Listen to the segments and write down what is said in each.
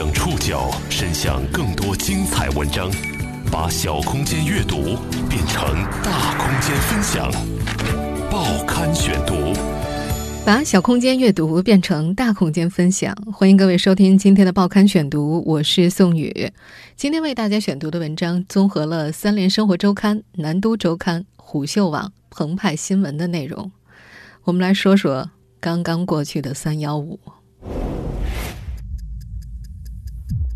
将触角伸向更多精彩文章，把小空间阅读变成大空间分享。报刊选读，把小空间阅读变成大空间分享。欢迎各位收听今天的报刊选读，我是宋宇。今天为大家选读的文章综合了《三联生活周刊》《南都周刊》《虎嗅网》《澎湃新闻》的内容。我们来说说刚刚过去的三幺五。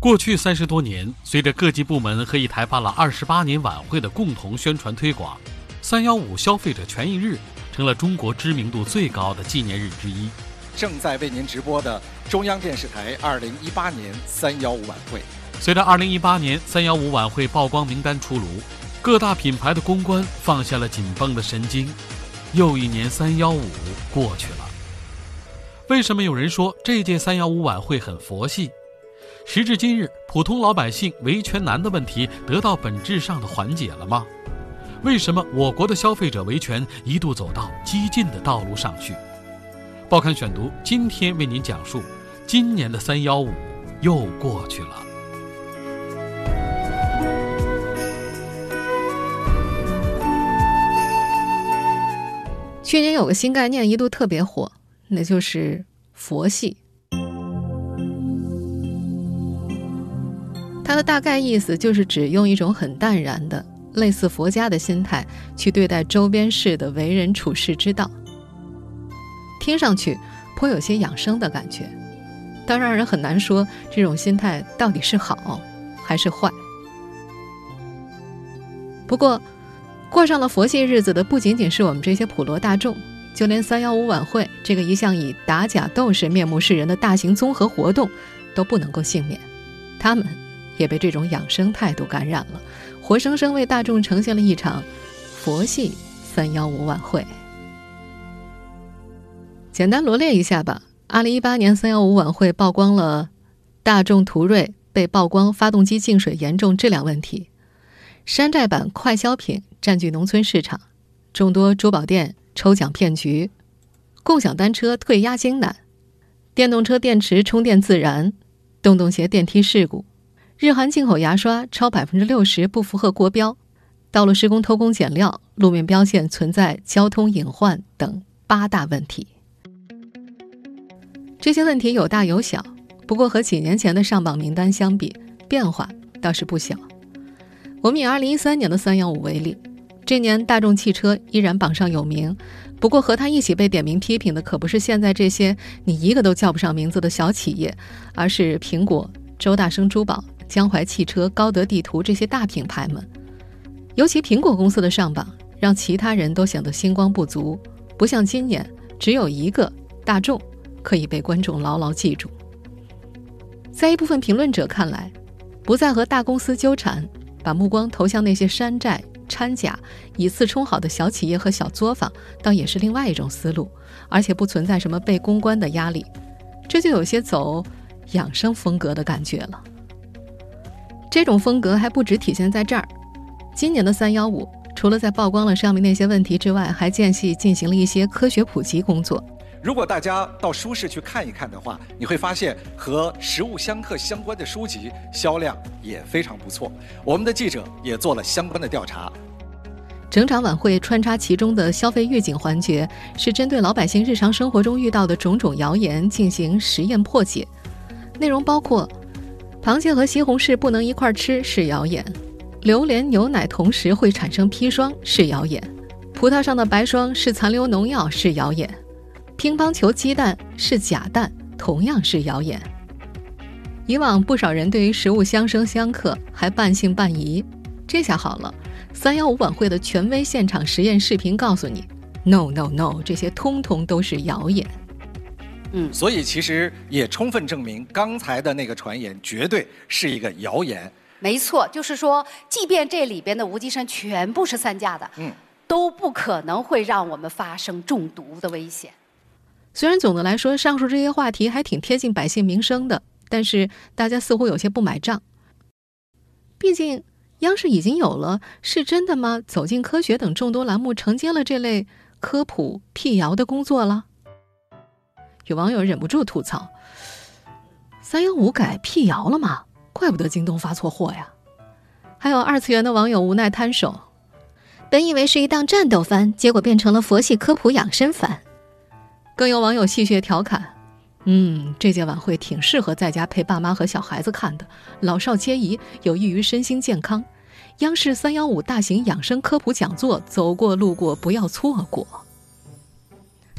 过去三十多年，随着各级部门和一台办了二十八年晚会的共同宣传推广，三幺五消费者权益日成了中国知名度最高的纪念日之一。正在为您直播的中央电视台二零一八年三幺五晚会。随着二零一八年三幺五晚会曝光名单出炉，各大品牌的公关放下了紧绷的神经。又一年三幺五过去了，为什么有人说这届三幺五晚会很佛系？时至今日，普通老百姓维权难的问题得到本质上的缓解了吗？为什么我国的消费者维权一度走到激进的道路上去？报刊选读今天为您讲述：今年的三幺五又过去了。去年有个新概念一度特别火，那就是佛系。它的大概意思就是指用一种很淡然的、类似佛家的心态去对待周边事的为人处世之道。听上去颇有些养生的感觉，但让人很难说这种心态到底是好还是坏。不过，过上了佛系日子的不仅仅是我们这些普罗大众，就连三幺五晚会这个一向以打假斗士面目示人的大型综合活动，都不能够幸免。他们。也被这种养生态度感染了，活生生为大众呈现了一场佛系三幺五晚会。简单罗列一下吧。二零一八年三幺五晚会曝光了大众途锐被曝光发动机进水严重质量问题，山寨版快消品占据农村市场，众多珠宝店抽奖骗局，共享单车退押金难，电动车电池充电自燃，洞洞鞋电梯事故。日韩进口牙刷超百分之六十不符合国标，道路施工偷工减料，路面标线存在交通隐患等八大问题。这些问题有大有小，不过和几年前的上榜名单相比，变化倒是不小。我们以二零一三年的三幺五为例，这年大众汽车依然榜上有名，不过和它一起被点名批评的可不是现在这些你一个都叫不上名字的小企业，而是苹果、周大生珠宝。江淮汽车、高德地图这些大品牌们，尤其苹果公司的上榜，让其他人都显得星光不足。不像今年，只有一个大众可以被观众牢牢记住。在一部分评论者看来，不再和大公司纠缠，把目光投向那些山寨、掺假、以次充好的小企业和小作坊，倒也是另外一种思路，而且不存在什么被公关的压力。这就有些走养生风格的感觉了。这种风格还不止体现在这儿。今年的三幺五，除了在曝光了上面那些问题之外，还间隙进行了一些科学普及工作。如果大家到书市去看一看的话，你会发现和食物相克相关的书籍销量也非常不错。我们的记者也做了相关的调查。整场晚会穿插其中的消费预警环节，是针对老百姓日常生活中遇到的种种谣言进行实验破解，内容包括。螃蟹和西红柿不能一块吃是谣言，榴莲牛奶同时会产生砒霜是谣言，葡萄上的白霜是残留农药是谣言，乒乓球鸡蛋是假蛋同样是谣言。以往不少人对于食物相生相克还半信半疑，这下好了，三幺五晚会的权威现场实验视频告诉你，no no no，这些通通都是谣言。嗯，所以其实也充分证明刚才的那个传言绝对是一个谣言。没错，就是说，即便这里边的无机砷全部是三价的，嗯，都不可能会让我们发生中毒的危险。虽然总的来说，上述这些话题还挺贴近百姓民生的，但是大家似乎有些不买账。毕竟，央视已经有了“是真的吗？”“走进科学”等众多栏目承接了这类科普辟谣的工作了。有网友忍不住吐槽：“三幺五改辟谣了吗？怪不得京东发错货呀。还有二次元的网友无奈摊手，本以为是一档战斗番，结果变成了佛系科普养生番。更有网友戏谑调侃：“嗯，这届晚会挺适合在家陪爸妈和小孩子看的，老少皆宜，有益于身心健康。央视三幺五大型养生科普讲座，走过路过不要错过。”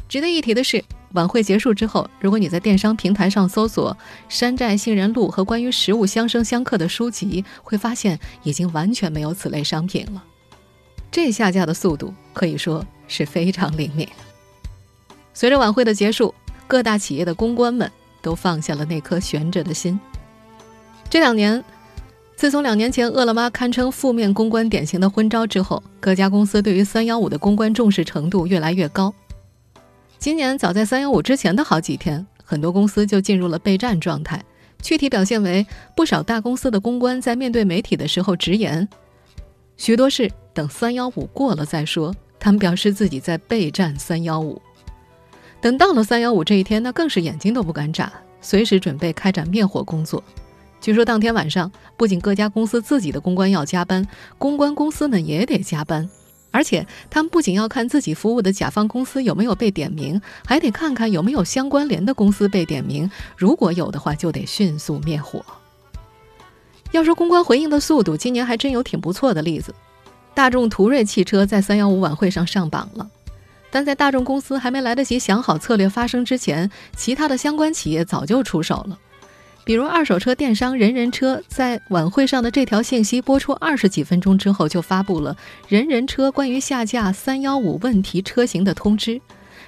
值得一提的是。晚会结束之后，如果你在电商平台上搜索“山寨杏仁露”和关于食物相生相克的书籍，会发现已经完全没有此类商品了。这下架的速度可以说是非常灵敏。随着晚会的结束，各大企业的公关们都放下了那颗悬着的心。这两年，自从两年前饿了么堪称负面公关典型的昏招之后，各家公司对于三幺五的公关重视程度越来越高。今年早在三幺五之前的好几天，很多公司就进入了备战状态。具体表现为，不少大公司的公关在面对媒体的时候直言，许多事等三幺五过了再说。他们表示自己在备战三幺五。等到了三幺五这一天，那更是眼睛都不敢眨，随时准备开展灭火工作。据说当天晚上，不仅各家公司自己的公关要加班，公关公司们也得加班。而且，他们不仅要看自己服务的甲方公司有没有被点名，还得看看有没有相关联的公司被点名。如果有的话，就得迅速灭火。要说公关回应的速度，今年还真有挺不错的例子。大众途锐汽车在三幺五晚会上上榜了，但在大众公司还没来得及想好策略发声之前，其他的相关企业早就出手了。比如二手车电商人人车在晚会上的这条信息播出二十几分钟之后，就发布了人人车关于下架三幺五问题车型的通知。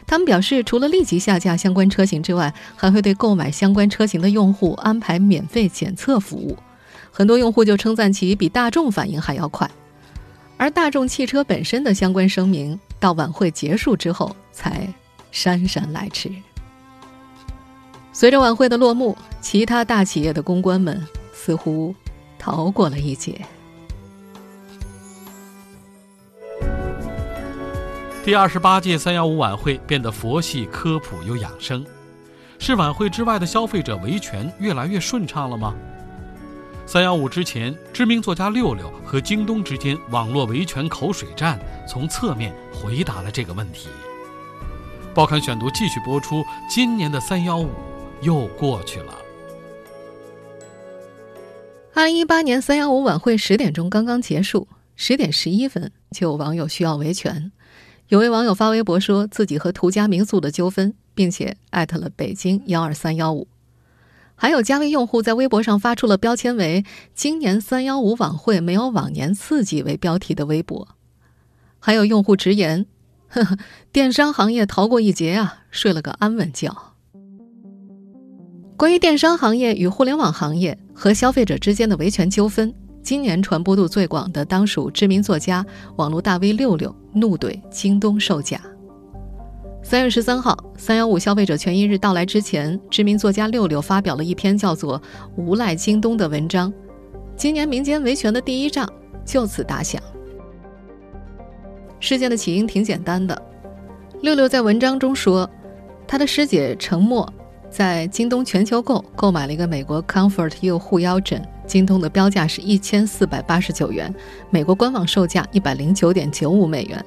他们表示，除了立即下架相关车型之外，还会对购买相关车型的用户安排免费检测服务。很多用户就称赞其比大众反应还要快。而大众汽车本身的相关声明，到晚会结束之后才姗姗来迟。随着晚会的落幕，其他大企业的公关们似乎逃过了一劫。第二十八届三幺五晚会变得佛系、科普又养生，是晚会之外的消费者维权越来越顺畅了吗？三幺五之前，知名作家六六和京东之间网络维权口水战，从侧面回答了这个问题。报刊选读继续播出今年的三幺五。又过去了。二零一八年三幺五晚会十点钟刚刚结束，十点十一分就有网友需要维权。有位网友发微博说自己和途家民宿的纠纷，并且艾特了北京幺二三幺五。还有加微用户在微博上发出了标签为“今年三幺五晚会没有往年刺激”为标题的微博。还有用户直言：“呵呵，电商行业逃过一劫啊，睡了个安稳觉。”关于电商行业与互联网行业和消费者之间的维权纠纷，今年传播度最广的当属知名作家、网络大 V 六六怒怼京东售假。三月十三号，三幺五消费者权益日到来之前，知名作家六六发表了一篇叫做《无赖京东》的文章，今年民间维权的第一仗就此打响。事件的起因挺简单的，六六在文章中说，他的师姐程默。在京东全球购购买了一个美国 Comfort U 护腰枕，京东的标价是一千四百八十九元，美国官网售价一百零九点九五美元，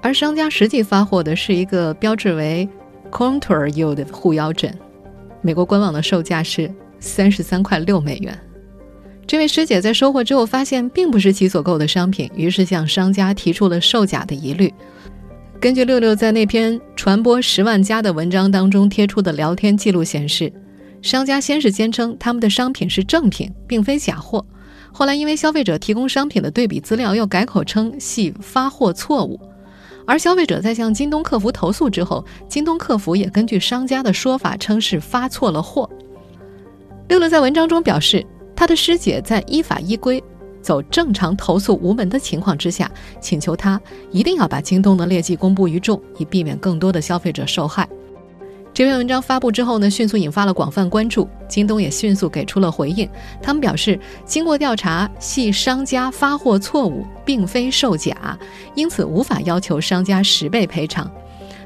而商家实际发货的是一个标志为 Contour U 的护腰枕，美国官网的售价是三十三块六美元。这位师姐在收货之后发现并不是其所购的商品，于是向商家提出了售假的疑虑。根据六六在那篇传播十万加的文章当中贴出的聊天记录显示，商家先是坚称他们的商品是正品，并非假货，后来因为消费者提供商品的对比资料，又改口称系发货错误。而消费者在向京东客服投诉之后，京东客服也根据商家的说法称是发错了货。六六在文章中表示，他的师姐在依法依规。走正常投诉无门的情况之下，请求他一定要把京东的劣迹公布于众，以避免更多的消费者受害。这篇文章发布之后呢，迅速引发了广泛关注。京东也迅速给出了回应，他们表示，经过调查，系商家发货错误，并非售假，因此无法要求商家十倍赔偿。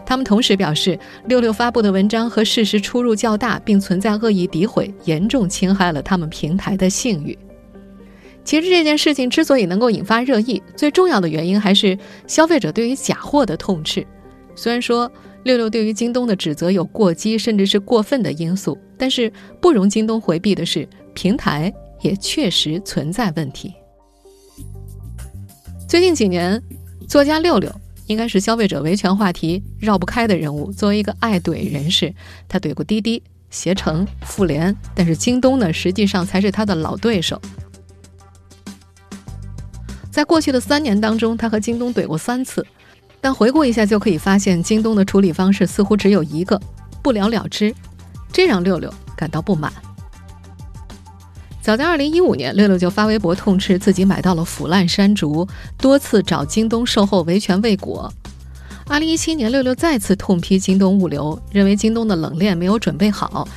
他们同时表示，六六发布的文章和事实出入较大，并存在恶意诋毁，严重侵害了他们平台的信誉。其实这件事情之所以能够引发热议，最重要的原因还是消费者对于假货的痛斥。虽然说六六对于京东的指责有过激甚至是过分的因素，但是不容京东回避的是，平台也确实存在问题。最近几年，作家六六应该是消费者维权话题绕不开的人物。作为一个爱怼人士，他怼过滴滴、携程、妇联，但是京东呢，实际上才是他的老对手。在过去的三年当中，他和京东怼过三次，但回顾一下就可以发现，京东的处理方式似乎只有一个：不了了之，这让六六感到不满。早在2015年，六六就发微博痛斥自己买到了腐烂山竹，多次找京东售后维权未果。2017年，六六再次痛批京东物流，认为京东的冷链没有准备好。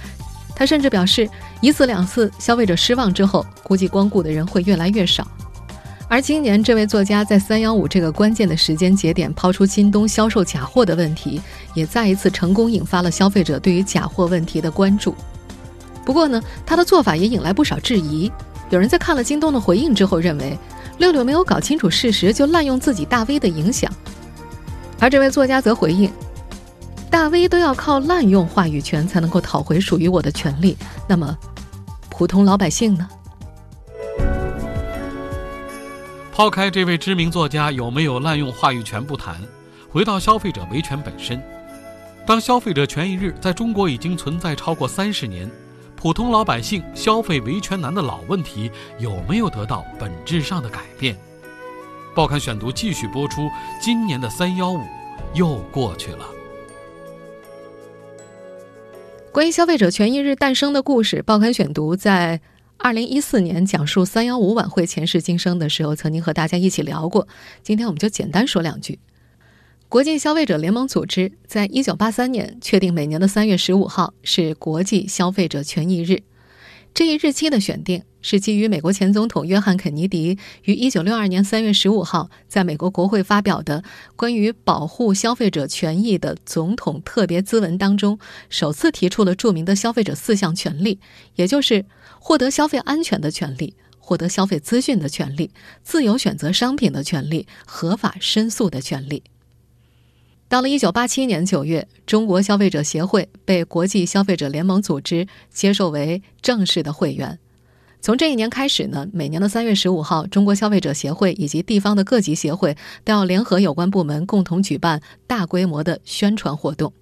他甚至表示，一次两次消费者失望之后，估计光顾的人会越来越少。而今年，这位作家在三幺五这个关键的时间节点抛出京东销售假货的问题，也再一次成功引发了消费者对于假货问题的关注。不过呢，他的做法也引来不少质疑。有人在看了京东的回应之后，认为六六没有搞清楚事实就滥用自己大 V 的影响。而这位作家则回应：“大 V 都要靠滥用话语权才能够讨回属于我的权利，那么普通老百姓呢？”抛开这位知名作家有没有滥用话语权不谈，回到消费者维权本身。当消费者权益日在中国已经存在超过三十年，普通老百姓消费维权难的老问题有没有得到本质上的改变？报刊选读继续播出。今年的三幺五又过去了。关于消费者权益日诞生的故事，报刊选读在。二零一四年讲述三幺五晚会前世今生的时候，曾经和大家一起聊过。今天我们就简单说两句。国际消费者联盟组织在一九八三年确定每年的三月十五号是国际消费者权益日。这一日期的选定是基于美国前总统约翰肯尼迪于一九六二年三月十五号在美国国会发表的关于保护消费者权益的总统特别咨文当中，首次提出了著名的消费者四项权利，也就是。获得消费安全的权利，获得消费资讯的权利，自由选择商品的权利，合法申诉的权利。到了一九八七年九月，中国消费者协会被国际消费者联盟组织接受为正式的会员。从这一年开始呢，每年的三月十五号，中国消费者协会以及地方的各级协会都要联合有关部门共同举办大规模的宣传活动。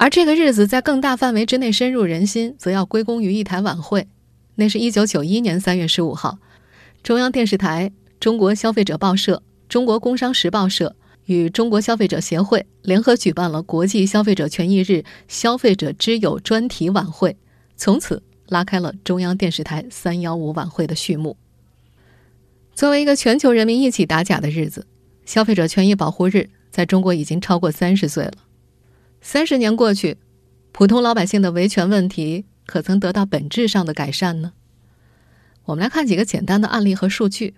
而这个日子在更大范围之内深入人心，则要归功于一台晚会。那是一九九一年三月十五号，中央电视台、中国消费者报社、中国工商时报社与中国消费者协会联合举办了国际消费者权益日消费者之友专题晚会，从此拉开了中央电视台三幺五晚会的序幕。作为一个全球人民一起打假的日子，消费者权益保护日在中国已经超过三十岁了。三十年过去，普通老百姓的维权问题可曾得到本质上的改善呢？我们来看几个简单的案例和数据。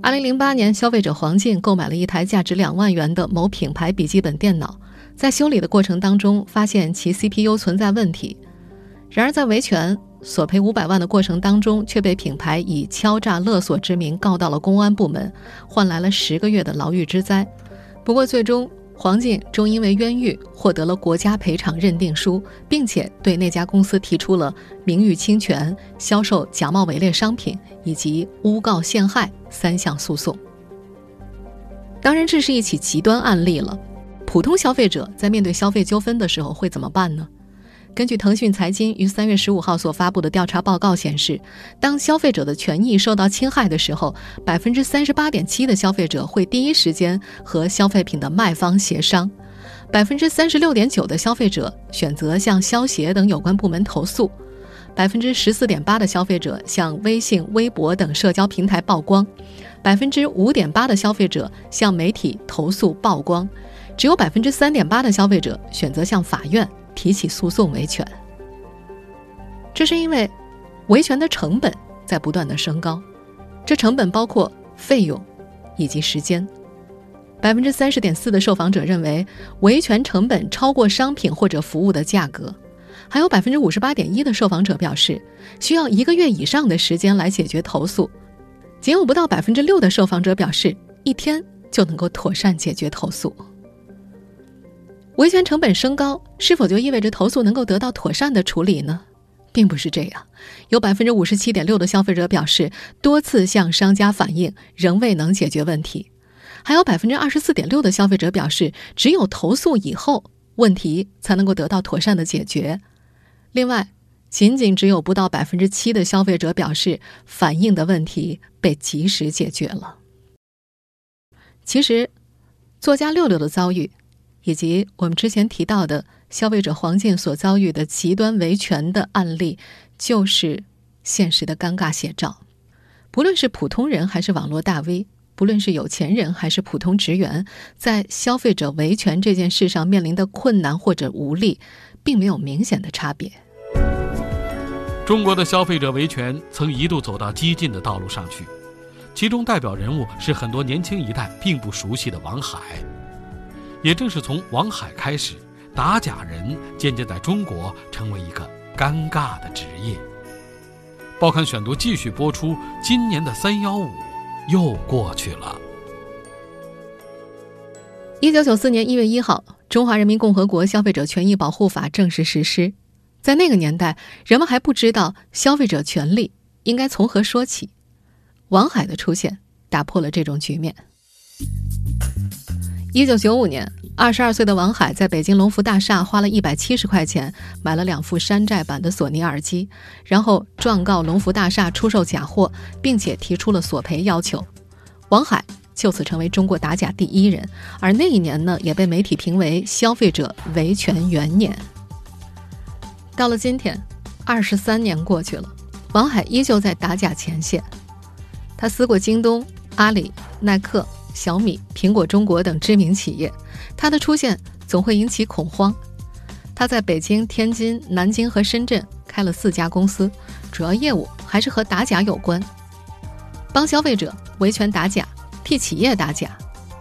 二零零八年，消费者黄静购买了一台价值两万元的某品牌笔记本电脑，在修理的过程当中发现其 CPU 存在问题，然而在维权索赔五百万的过程当中，却被品牌以敲诈勒索之名告到了公安部门，换来了十个月的牢狱之灾。不过最终。黄静终因为冤狱获得了国家赔偿认定书，并且对那家公司提出了名誉侵权、销售假冒伪劣商品以及诬告陷害三项诉讼。当然，这是一起极端案例了。普通消费者在面对消费纠纷的时候会怎么办呢？根据腾讯财经于三月十五号所发布的调查报告显示，当消费者的权益受到侵害的时候，百分之三十八点七的消费者会第一时间和消费品的卖方协商，百分之三十六点九的消费者选择向消协等有关部门投诉，百分之十四点八的消费者向微信、微博等社交平台曝光，百分之五点八的消费者向媒体投诉曝光，只有百分之三点八的消费者选择向法院。提起诉讼维权，这是因为维权的成本在不断的升高，这成本包括费用以及时间。百分之三十点四的受访者认为维权成本超过商品或者服务的价格，还有百分之五十八点一的受访者表示需要一个月以上的时间来解决投诉，仅有不到百分之六的受访者表示一天就能够妥善解决投诉。维权成本升高，是否就意味着投诉能够得到妥善的处理呢？并不是这样。有百分之五十七点六的消费者表示，多次向商家反映仍未能解决问题；还有百分之二十四点六的消费者表示，只有投诉以后，问题才能够得到妥善的解决。另外，仅仅只有不到百分之七的消费者表示，反映的问题被及时解决了。其实，作家六六的遭遇。以及我们之前提到的消费者黄静所遭遇的极端维权的案例，就是现实的尴尬写照。不论是普通人还是网络大 V，不论是有钱人还是普通职员，在消费者维权这件事上面临的困难或者无力，并没有明显的差别。中国的消费者维权曾一度走到激进的道路上去，其中代表人物是很多年轻一代并不熟悉的王海。也正是从王海开始，打假人渐渐在中国成为一个尴尬的职业。报刊选读继续播出，今年的三幺五又过去了。一九九四年一月一号，《中华人民共和国消费者权益保护法》正式实施。在那个年代，人们还不知道消费者权利应该从何说起。王海的出现打破了这种局面。一九九五年，二十二岁的王海在北京龙福大厦花了一百七十块钱买了两副山寨版的索尼耳机，然后状告龙福大厦出售假货，并且提出了索赔要求。王海就此成为中国打假第一人，而那一年呢，也被媒体评为消费者维权元年。到了今天，二十三年过去了，王海依旧在打假前线。他撕过京东、阿里、耐克。小米、苹果中国等知名企业，他的出现总会引起恐慌。他在北京、天津、南京和深圳开了四家公司，主要业务还是和打假有关，帮消费者维权打假，替企业打假。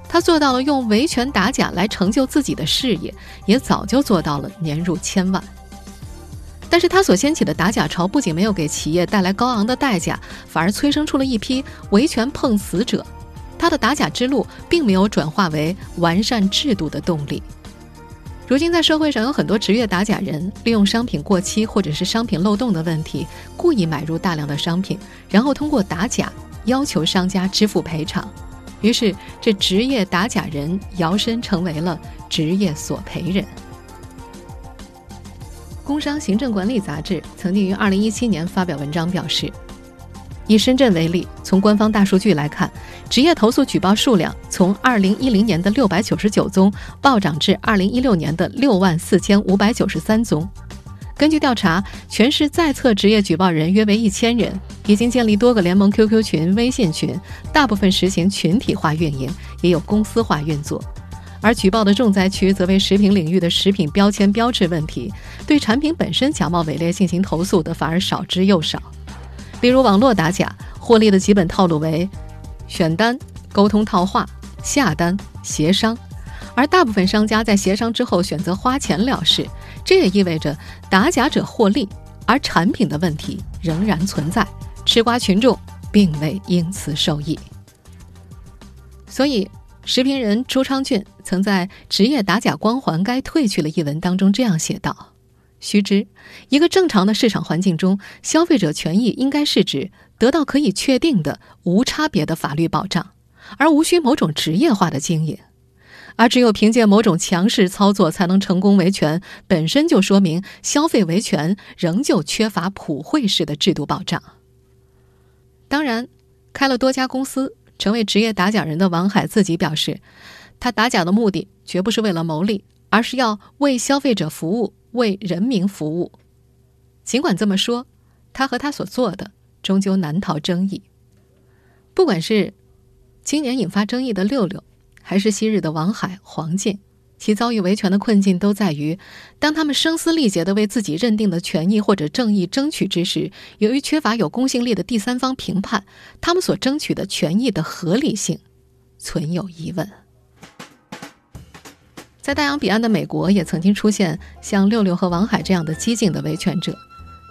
他做到了用维权打假来成就自己的事业，也早就做到了年入千万。但是他所掀起的打假潮，不仅没有给企业带来高昂的代价，反而催生出了一批维权碰死者。他的打假之路并没有转化为完善制度的动力。如今，在社会上有很多职业打假人，利用商品过期或者是商品漏洞的问题，故意买入大量的商品，然后通过打假要求商家支付赔偿。于是，这职业打假人摇身成为了职业索赔人。《工商行政管理杂志》曾经于二零一七年发表文章表示。以深圳为例，从官方大数据来看，职业投诉举报数量从2010年的699宗暴涨至2016年的6万4593宗。根据调查，全市在册职业举报人约为一千人，已经建立多个联盟 QQ 群、微信群，大部分实行群体化运营，也有公司化运作。而举报的重灾区则为食品领域的食品标签标志问题，对产品本身假冒伪劣进行投诉的反而少之又少。例如，网络打假获利的基本套路为：选单、沟通套话、下单、协商，而大部分商家在协商之后选择花钱了事。这也意味着打假者获利，而产品的问题仍然存在，吃瓜群众并未因此受益。所以，时评人朱昌俊曾在《职业打假光环该褪去了》一文当中这样写道。须知，一个正常的市场环境中，消费者权益应该是指得到可以确定的无差别的法律保障，而无需某种职业化的经营。而只有凭借某种强势操作才能成功维权，本身就说明消费维权仍旧缺乏普惠式的制度保障。当然，开了多家公司、成为职业打假人的王海自己表示，他打假的目的绝不是为了牟利，而是要为消费者服务。为人民服务，尽管这么说，他和他所做的终究难逃争议。不管是今年引发争议的六六，还是昔日的王海、黄静，其遭遇维权的困境都在于，当他们声嘶力竭的为自己认定的权益或者正义争取之时，由于缺乏有公信力的第三方评判，他们所争取的权益的合理性存有疑问。在大洋彼岸的美国，也曾经出现像六六和王海这样的激进的维权者。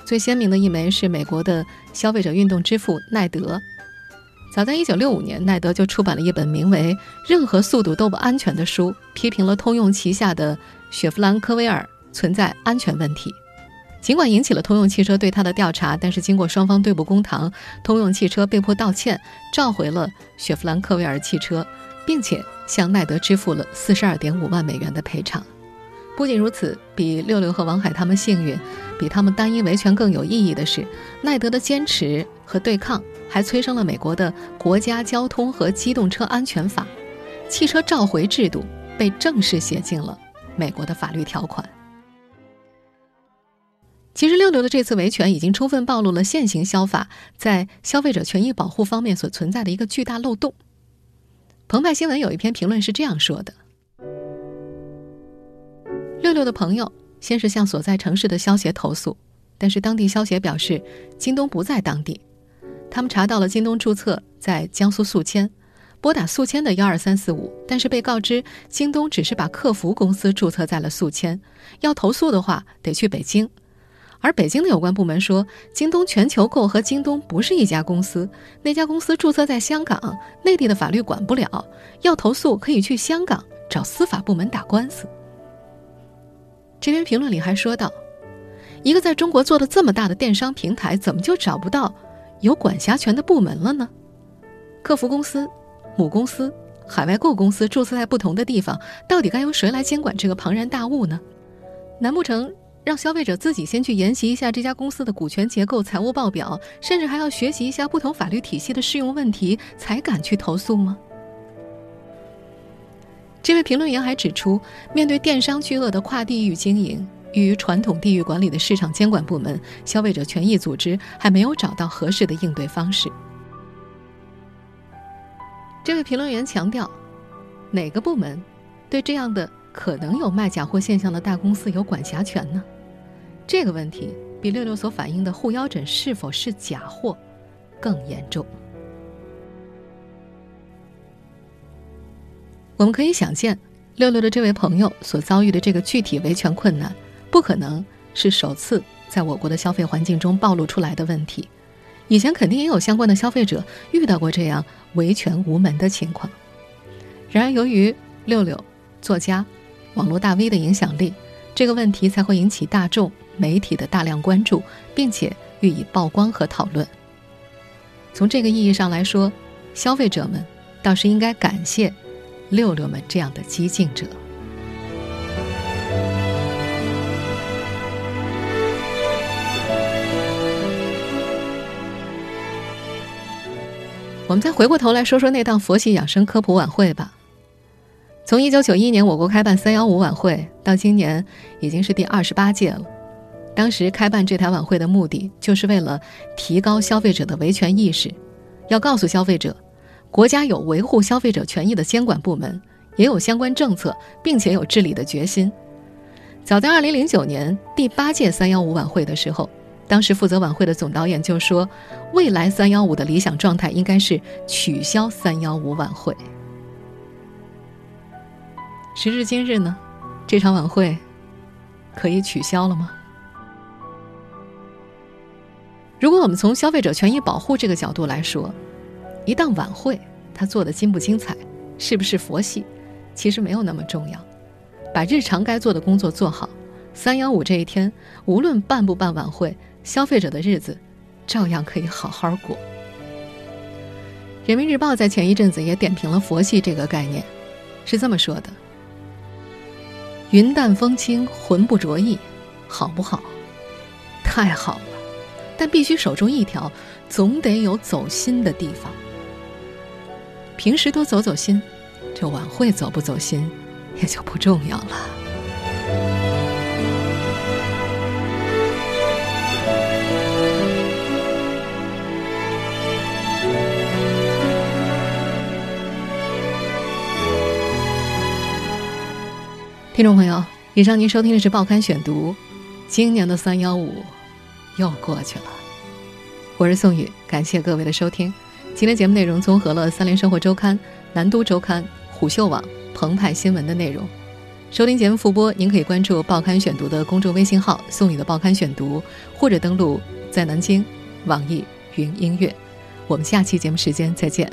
最鲜明的一枚是美国的消费者运动之父奈德。早在1965年，奈德就出版了一本名为《任何速度都不安全》的书，批评了通用旗下的雪佛兰科威尔存在安全问题。尽管引起了通用汽车对他的调查，但是经过双方对簿公堂，通用汽车被迫道歉，召回了雪佛兰科威尔汽车，并且向奈德支付了42.5万美元的赔偿。不仅如此，比六六和王海他们幸运，比他们单一维权更有意义的是，奈德的坚持和对抗还催生了美国的国家交通和机动车安全法，汽车召回制度被正式写进了美国的法律条款。其实，六六的这次维权已经充分暴露了现行消法在消费者权益保护方面所存在的一个巨大漏洞。澎湃新闻有一篇评论是这样说的。六六的朋友先是向所在城市的消协投诉，但是当地消协表示京东不在当地。他们查到了京东注册在江苏宿迁，拨打宿迁的幺二三四五，但是被告知京东只是把客服公司注册在了宿迁，要投诉的话得去北京。而北京的有关部门说，京东全球购和京东不是一家公司，那家公司注册在香港，内地的法律管不了，要投诉可以去香港找司法部门打官司。这篇评论里还说到，一个在中国做的这么大的电商平台，怎么就找不到有管辖权的部门了呢？客服公司、母公司、海外购公司注册在不同的地方，到底该由谁来监管这个庞然大物呢？难不成让消费者自己先去研习一下这家公司的股权结构、财务报表，甚至还要学习一下不同法律体系的适用问题，才敢去投诉吗？这位评论员还指出，面对电商巨鳄的跨地域经营，与传统地域管理的市场监管部门、消费者权益组织还没有找到合适的应对方式。这位评论员强调，哪个部门对这样的可能有卖假货现象的大公司有管辖权呢？这个问题比六六所反映的护腰枕是否是假货更严重。我们可以想见，六六的这位朋友所遭遇的这个具体维权困难，不可能是首次在我国的消费环境中暴露出来的问题。以前肯定也有相关的消费者遇到过这样维权无门的情况。然而，由于六六作家、网络大 V 的影响力，这个问题才会引起大众媒体的大量关注，并且予以曝光和讨论。从这个意义上来说，消费者们倒是应该感谢。六六们这样的激进者。我们再回过头来说说那档佛系养生科普晚会吧。从一九九一年我国开办三幺五晚会到今年已经是第二十八届了。当时开办这台晚会的目的，就是为了提高消费者的维权意识，要告诉消费者。国家有维护消费者权益的监管部门，也有相关政策，并且有治理的决心。早在2009年第八届三幺五晚会的时候，当时负责晚会的总导演就说：“未来三幺五的理想状态应该是取消三幺五晚会。”时至今日呢，这场晚会可以取消了吗？如果我们从消费者权益保护这个角度来说，一档晚会，他做的精不精彩，是不是佛系，其实没有那么重要。把日常该做的工作做好，三幺五这一天，无论办不办晚会，消费者的日子照样可以好好过。人民日报在前一阵子也点评了佛系这个概念，是这么说的：云淡风轻，魂不着意，好不好？太好了，但必须守住一条，总得有走心的地方。平时多走走心，这晚会走不走心，也就不重要了。听众朋友，以上您收听的是《报刊选读》，今年的三幺五又过去了。我是宋宇，感谢各位的收听。今天节目内容综合了《三联生活周刊》、《南都周刊》、虎嗅网、澎湃新闻的内容。收听节目复播，您可以关注《报刊选读》的公众微信号“宋宇的报刊选读”，或者登录在南京网易云音乐。我们下期节目时间再见。